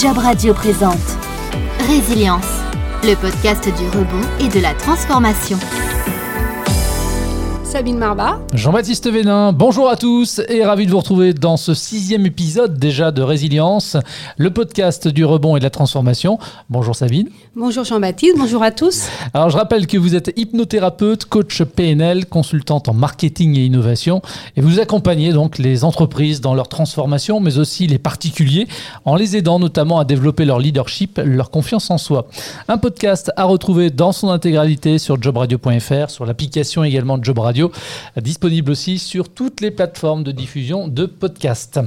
Job Radio présente Résilience, le podcast du rebond et de la transformation. Sabine Marba. Jean-Baptiste Vénin, bonjour à tous et ravi de vous retrouver dans ce sixième épisode déjà de Résilience, le podcast du rebond et de la transformation. Bonjour Sabine. Bonjour Jean-Baptiste, bonjour à tous. Alors je rappelle que vous êtes hypnothérapeute, coach PNL, consultante en marketing et innovation et vous accompagnez donc les entreprises dans leur transformation mais aussi les particuliers en les aidant notamment à développer leur leadership, leur confiance en soi. Un podcast à retrouver dans son intégralité sur jobradio.fr, sur l'application également de Job Radio disponible aussi sur toutes les plateformes de diffusion de podcasts.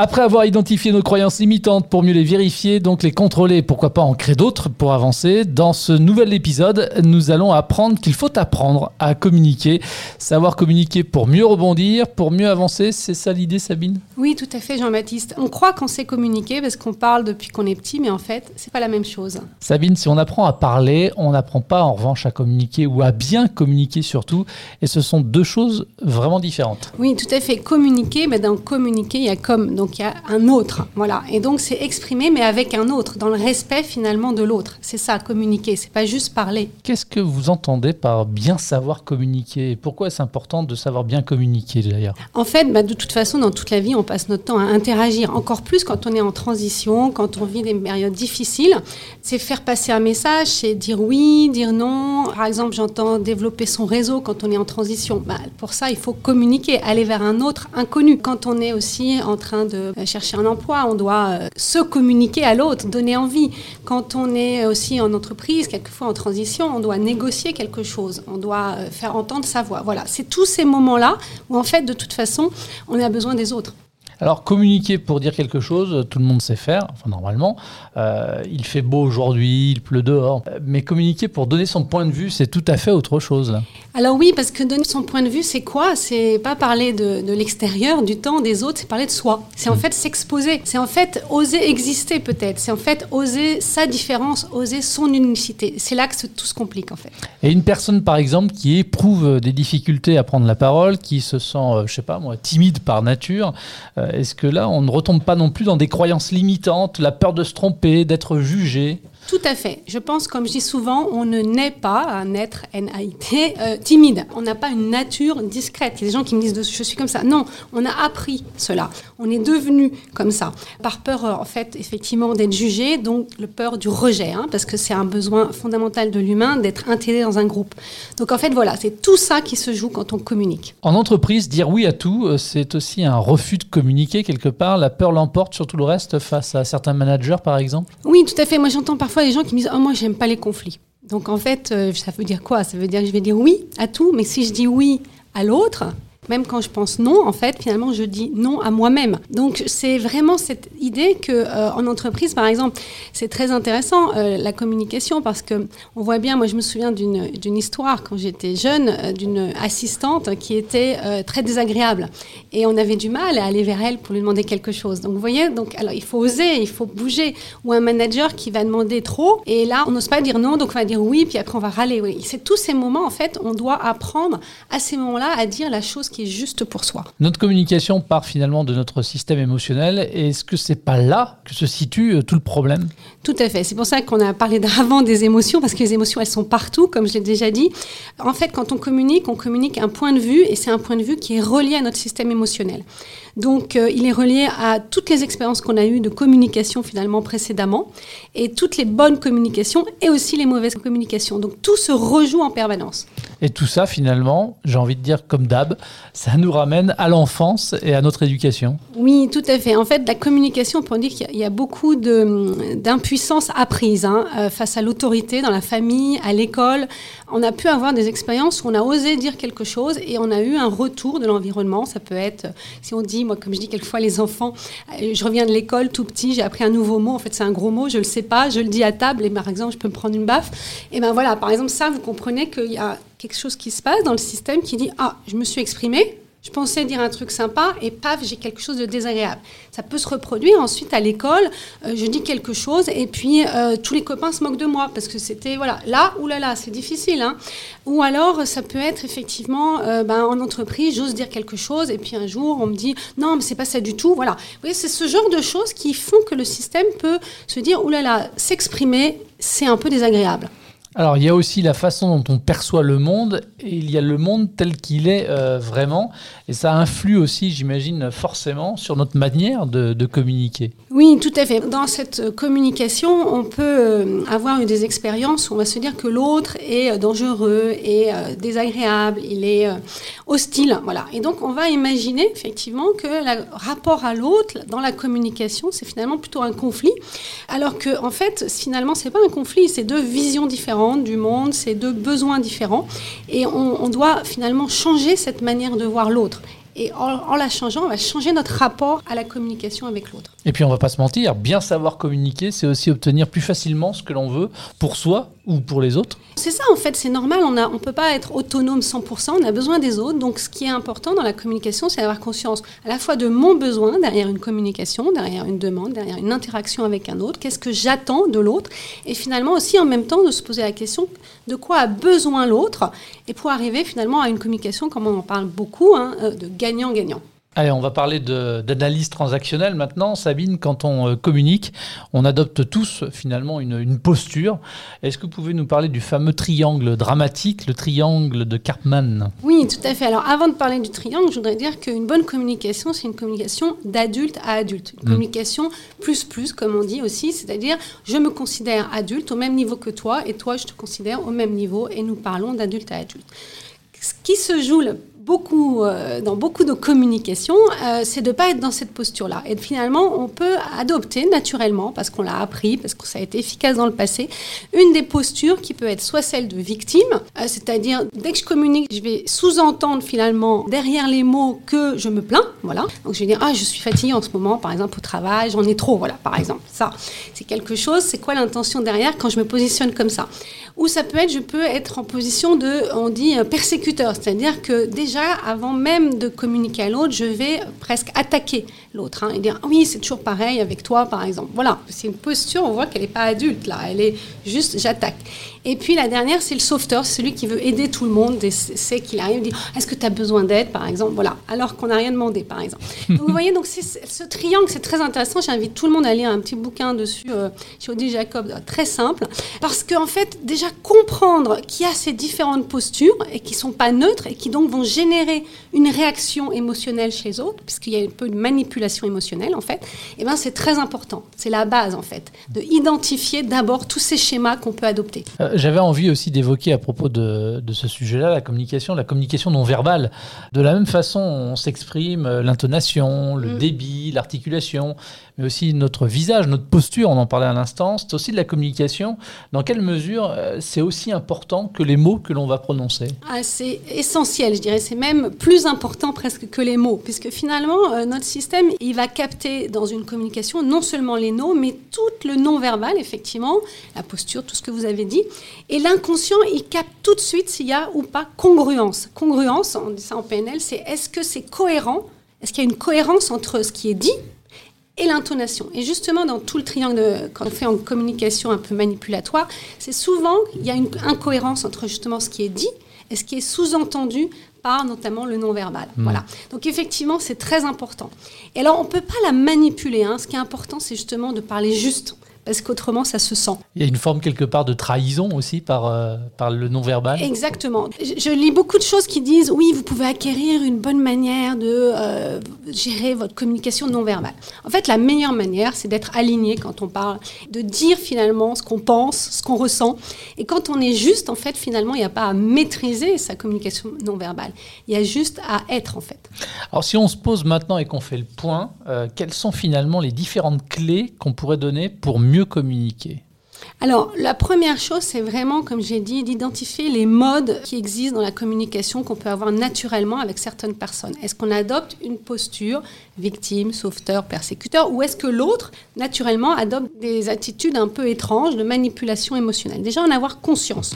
Après avoir identifié nos croyances limitantes pour mieux les vérifier, donc les contrôler, pourquoi pas en créer d'autres pour avancer, dans ce nouvel épisode, nous allons apprendre qu'il faut apprendre à communiquer, savoir communiquer pour mieux rebondir, pour mieux avancer. C'est ça l'idée, Sabine? Oui, tout à fait, Jean-Baptiste. On croit qu'on sait communiquer parce qu'on parle depuis qu'on est petit, mais en fait, c'est pas la même chose. Sabine, si on apprend à parler, on n'apprend pas en revanche à communiquer ou à bien communiquer surtout. Et ce sont deux choses vraiment différentes. Oui, tout à fait. Communiquer, mais dans communiquer, il y a comme. Donc il y a un autre, voilà. Et donc c'est exprimer, mais avec un autre, dans le respect finalement de l'autre. C'est ça, communiquer, c'est pas juste parler. Qu'est-ce que vous entendez par bien savoir communiquer Pourquoi est-ce important de savoir bien communiquer d'ailleurs? En fait, bah, de toute façon, dans toute la vie, on passe notre temps à interagir. Encore plus quand on est en transition, quand on vit des périodes difficiles. C'est faire passer un message, c'est dire oui, dire non. Par exemple, j'entends développer son réseau quand on est en transition. Bah, pour ça, il faut communiquer, aller vers un autre inconnu. Quand on est aussi en train de euh, chercher un emploi, on doit euh, se communiquer à l'autre, donner envie. Quand on est aussi en entreprise, quelquefois en transition, on doit négocier quelque chose, on doit euh, faire entendre sa voix. Voilà, c'est tous ces moments-là où en fait, de toute façon, on a besoin des autres. Alors communiquer pour dire quelque chose, tout le monde sait faire, enfin normalement. Euh, il fait beau aujourd'hui, il pleut dehors. Mais communiquer pour donner son point de vue, c'est tout à fait autre chose. Alors oui, parce que donner son point de vue, c'est quoi? C'est pas parler de, l'extérieur, du temps, des autres, c'est parler de soi. C'est en mm. fait s'exposer. C'est en fait oser exister peut-être. C'est en fait oser sa différence, oser son unicité. C'est là que tout se complique en fait. Et une personne par exemple qui éprouve des difficultés à prendre la parole, qui se sent, euh, je sais pas moi, timide par nature, euh, euh, est-ce que là, on ne retombe pas non plus dans des croyances limitantes, la peur de se tromper, d'être jugé? Tout à fait. Je pense, comme je dis souvent, on ne naît pas un être N-A-I-T euh, timide. On n'a pas une nature discrète. Il y a des gens qui me disent je suis comme ça. Non, on a appris cela. On est devenu comme ça. Par peur, euh, en fait, effectivement, d'être jugé, donc le peur du rejet, hein, parce que c'est un besoin fondamental de l'humain d'être intégré dans un groupe. Donc en fait, voilà, c'est tout ça qui se joue quand on communique. En entreprise, dire oui à tout, euh, c'est aussi un refus de communiquer quelque part. La peur l'emporte sur tout le reste face à certains managers, par exemple? Oui, tout à fait. Moi, j'entends parfois les gens qui me disent oh, moi, j'aime pas les conflits. Donc, en fait, euh, ça veut dire quoi? Ça veut dire que je vais dire oui à tout, mais si je dis oui à l'autre, même quand je pense non, en fait, finalement, je dis non à moi-même. Donc, c'est vraiment cette idée que euh, en entreprise, par exemple, c'est très intéressant euh, la communication parce que on voit bien. Moi, je me souviens d'une histoire quand j'étais jeune euh, d'une assistante qui était très désagréable et on avait du mal à aller vers elle pour lui demander quelque chose. Donc, vous voyez, donc alors il faut oser, il faut bouger. Ou un manager qui va demander trop et là, on n'ose pas dire non, donc on va dire oui, puis après on va râler. C'est tous ces moments en fait, on doit apprendre à ces moments-là à dire la chose qui juste pour soi. Notre communication part finalement de notre système émotionnel. Est-ce que c'est pas là que se situe euh, tout le problème? Tout à fait. C'est pour ça qu'on a parlé d'avant des émotions, parce que les émotions, elles sont partout, comme je l'ai déjà dit. En fait, quand on communique, on communique un point de vue, et c'est un point de vue qui est relié à notre système émotionnel. Donc, euh, il est relié à toutes les expériences qu'on a eues de communication finalement précédemment, et toutes les bonnes communications, et aussi les mauvaises communications. Donc, tout se rejoue en permanence. Et tout ça, finalement, j'ai envie de dire comme d'hab, ça nous ramène à l'enfance et à notre éducation. Oui, tout à fait. En fait, la communication, on peut dire qu'il y a beaucoup d'impuissance apprise hein, euh, face à l'autorité dans la famille, à l'école. On a pu avoir des expériences où on a osé dire quelque chose et on a eu un retour de l'environnement. Ça peut être, si on dit, moi, comme je dis quelquefois, les enfants, euh, je reviens de l'école tout petit, j'ai appris un nouveau mot. En fait, c'est un gros mot, je ne le sais pas, je le dis à table et par exemple, je peux me prendre une baffe. Et ben voilà, par exemple, ça, vous comprenez qu'il y a quelque chose qui se passe dans le système qui dit Ah, je me suis exprimé, Je pensais dire un truc sympa et paf, j'ai quelque chose de désagréable. Ça peut se reproduire ensuite à l'école. euh, je dis quelque chose et puis euh, tous les copains se moquent de moi parce que c'était voilà là ou là c'est difficile. Hein. Ou alors ça peut être effectivement euh, ben, en entreprise, j'ose dire quelque chose et puis un jour on me dit non mais c'est pas ça du tout. Voilà. Vous voyez, c'est ce genre de choses qui font que le système peut se dire oulala, s'exprimer, c'est un peu désagréable. Alors, il y a aussi la façon dont on perçoit le monde et il y a le monde tel qu'il est euh, vraiment. Et ça influe aussi, j'imagine, forcément sur notre manière de, communiquer. Oui, tout à fait. Dans cette communication, on peut euh, avoir des expériences où on va se dire que l'autre est euh, dangereux, est désagréable, il est hostile. Voilà. Et donc, on va imaginer effectivement que le rapport à l'autre dans la communication, c'est finalement plutôt un conflit. Alors que, en fait, finalement, c'est pas un conflit, c'est deux visions du monde, c'est deux besoins différents. Et on, doit finalement changer cette manière de voir l'autre. Et en, en, la changeant, on va changer notre rapport à la communication avec l'autre. Et puis on va pas se mentir, bien savoir communiquer, c'est aussi obtenir plus facilement ce que l'on veut pour soi ou pour les autres. C'est ça en fait, c'est normal, on ne on peut pas être autonome 100%, on a besoin des autres. Donc ce qui est important dans la communication, c'est d'avoir conscience à la fois de mon besoin derrière une communication, derrière une demande, derrière une interaction avec un autre, qu'est-ce que j'attends de l'autre, et finalement aussi en même temps de se poser la question de quoi a besoin l'autre, et pour arriver finalement à une communication, comme on en parle beaucoup, hein, de gagnant-gagnant. Allez, on va parler d'analyse transactionnelle maintenant. Sabine, quand on euh, communique, on adopte tous finalement une, une posture. Est-ce que vous pouvez nous parler du fameux triangle dramatique, le triangle de Karpman? Oui, tout à fait. Alors avant de parler du triangle, je voudrais dire qu'une bonne communication, c'est une communication d'adulte à adulte. Une mmh. communication plus plus, comme on dit aussi, c'est-à-dire je me considère adulte au même niveau que toi et toi je te considère au même niveau et nous parlons d'adulte à adulte. Ce qui se joue beaucoup, euh, dans beaucoup de communications, euh, c'est de ne pas être dans cette posture-là. Et finalement, on peut adopter naturellement, parce qu'on l'a appris, parce que ça a été efficace dans le passé, une des postures qui peut être soit celle de victime, euh, c'est-à-dire dès que je communique, je vais sous-entendre finalement derrière les mots que je me plains, voilà. Donc je vais dire, ah, je suis fatiguée en ce moment, par exemple au travail, j'en ai trop, voilà, par exemple. Ça, c'est quelque chose, c'est quoi l'intention derrière quand je me positionne comme ça? Ou ça peut être, je peux être en position de, on dit, persécuteur, c'est-à-dire que déjà, avant même de communiquer à l'autre, je vais presque attaquer l'autre hein, et dire, oui, c'est toujours pareil avec toi, par exemple. Voilà, c'est une posture, on voit qu'elle n'est pas adulte, là, elle est juste, j'attaque. Et puis la dernière, c'est le sauveteur, celui qui veut aider tout le monde, et c'est qu'il arrive, dit, est-ce que tu as besoin d'aide, par exemple, voilà, alors qu'on n'a rien demandé, par exemple. Donc, vous voyez, donc ce triangle, c'est très intéressant, j'invite tout le monde à lire un petit bouquin dessus, euh, chez Odile Jacob, très simple, parce qu'en fait, déjà, comprendre qu'il y a ces différentes postures et qui sont pas neutres et qui donc vont générer une réaction émotionnelle chez les autres, puisqu'il y a un peu de manipulation émotionnelle en fait, et ben c'est très important. C'est la base en fait, de identifier d'abord tous ces schémas qu'on peut adopter. Euh, J'avais envie aussi d'évoquer à propos de, de ce sujet-là la communication, la communication non verbale. De la même façon, on s'exprime euh, l'intonation, le mmh. débit, l'articulation, mais aussi notre visage, notre posture. On en parlait à l'instant. C'est aussi de la communication. Dans quelle mesure euh, c'est aussi important que les mots que l'on va prononcer? Ah, C'est essentiel, je dirais. C'est même plus important presque que les mots, puisque finalement, euh, notre système, il va capter dans une communication non seulement les mots, mais tout le non-verbal, effectivement, la posture, tout ce que vous avez dit. Et l'inconscient, il capte tout de suite s'il y a ou pas congruence. Congruence, on dit ça en PNL, c'est est-ce que c'est cohérent Est-ce qu'il y a une cohérence entre ce qui est dit et l'intonation. Et justement, dans tout le triangle, quand on fait en communication un peu manipulatoire, c'est souvent, il y a une incohérence entre justement ce qui est dit et ce qui est sous-entendu par notamment le non-verbal. Mmh. Voilà. Donc effectivement, c'est très important. Et alors, on ne peut pas la manipuler. Hein. Ce qui est important, c'est justement de parler juste parce qu'autrement, ça se sent. Il y a une forme quelque part de trahison aussi par, euh, par le non-verbal. Exactement. Je, je, lis beaucoup de choses qui disent, oui, vous pouvez acquérir une bonne manière de euh, gérer votre communication non-verbale. En fait, la meilleure manière, c'est d'être aligné quand on parle, de dire finalement ce qu'on pense, ce qu'on ressent. Et quand on est juste, en fait, finalement, il n'y a pas à maîtriser sa communication non-verbale. Il y a juste à être, en fait. Alors, si on se pose maintenant et qu'on fait le point, euh, quelles sont finalement les différentes clés qu'on pourrait donner pour mieux communiquer alors, la première chose, c'est vraiment, comme j'ai dit, d'identifier les modes qui existent dans la communication qu'on peut avoir naturellement avec certaines personnes. Est-ce qu'on adopte une posture victime, sauveteur, persécuteur, ou est-ce que l'autre, naturellement, adopte des attitudes un peu étranges de manipulation émotionnelle? Déjà, en avoir conscience.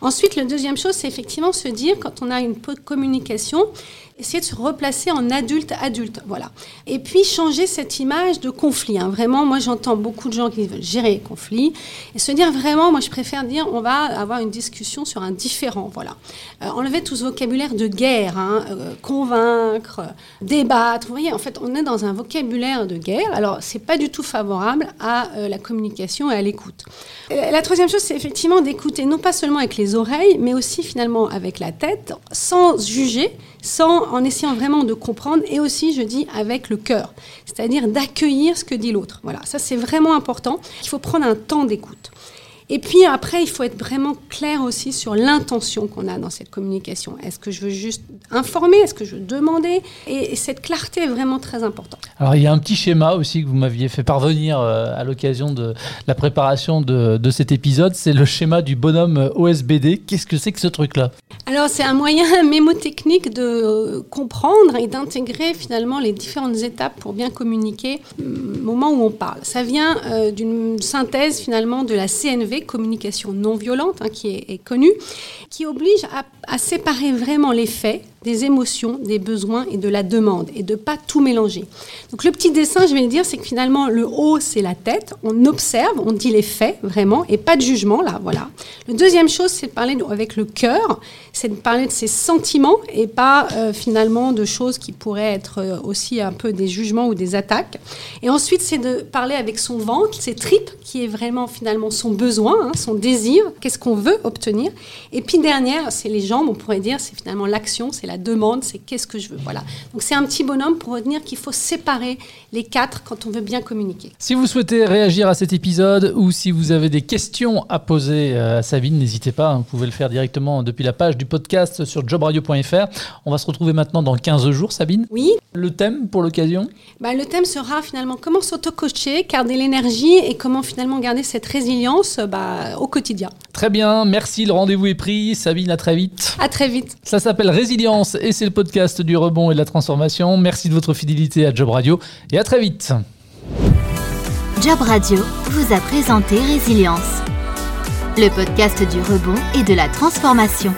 Ensuite, la deuxième chose, c'est effectivement se dire, quand on a une communication, essayer de se replacer en adulte adulte, voilà. Et puis changer cette image de conflit. hein. Vraiment, moi j'entends beaucoup de gens qui veulent gérer les conflits et se dire vraiment, moi je préfère dire, on va avoir une discussion sur un différent, voilà. Euh, enlever tout ce vocabulaire de guerre, hein, euh, convaincre, euh, débattre. Vous voyez, en fait, on est dans un vocabulaire de guerre. Alors, c'est pas du tout favorable à la communication et à l'écoute. La troisième chose, c'est effectivement d'écouter non pas seulement avec les oreilles, mais aussi finalement avec la tête, sans juger, sans en essayant vraiment de comprendre, et aussi, je dis, avec le cœur, c'est-à-dire d'accueillir ce que dit l'autre. Voilà, ça c'est vraiment important. Il faut prendre un temps d'écoute. Et puis après, il faut être vraiment clair aussi sur l'intention qu'on a dans cette communication. Est-ce que je veux juste informer? Est-ce que je veux demander? Et, et cette clarté est vraiment très importante. Alors il y a un petit schéma aussi que vous m'aviez fait parvenir euh, à l'occasion de la préparation de, de cet épisode, c'est le schéma du bonhomme euh, OSBD. Qu'est-ce que c'est que ce truc-là? Alors c'est un moyen mémotechnique de euh, comprendre et d'intégrer finalement les différentes étapes pour bien communiquer mm, au moment où on parle. Ça vient euh, d'une synthèse finalement de la CNV, communication non violente, hein, qui est, connue, qui oblige à séparer vraiment les faits des émotions, des besoins et de la demande et de pas tout mélanger. Donc le petit dessin, je vais le dire, c'est que finalement le haut c'est la tête, on observe, on dit les faits vraiment et pas de jugement là, voilà. Le deuxième chose, c'est de parler avec le cœur, c'est de parler de ses sentiments et pas euh, finalement de choses qui pourraient être euh, aussi un peu des jugements ou des attaques. Et ensuite, c'est de parler avec son ventre, ses tripes, qui est vraiment finalement son besoin, hein, son désir, qu'est-ce qu'on veut obtenir? Et puis dernière, c'est les jambes, on pourrait dire, c'est finalement l'action, c'est la demande, c'est qu'est-ce que je veux. Voilà. Donc c'est un petit bonhomme pour retenir qu'il faut séparer les quatre quand on veut bien communiquer. Si vous souhaitez réagir à cet épisode ou si vous avez des questions à poser euh, à Sabine, n'hésitez pas, hein, vous pouvez le faire directement depuis la page du podcast sur jobradio.fr. On va se retrouver maintenant dans 15 jours, Sabine. Oui, Le thème pour l'occasion? Bah, le thème sera finalement comment s'auto-coacher, garder l'énergie et comment finalement garder cette résilience bah, au quotidien. Très bien, merci, le rendez-vous est pris. Sabine, à très vite. À très vite. Ça s'appelle Résilience et c'est le podcast du rebond et de la transformation. Merci de votre fidélité à Job Radio et à très vite. Job Radio vous a présenté Résilience, le podcast du rebond et de la transformation.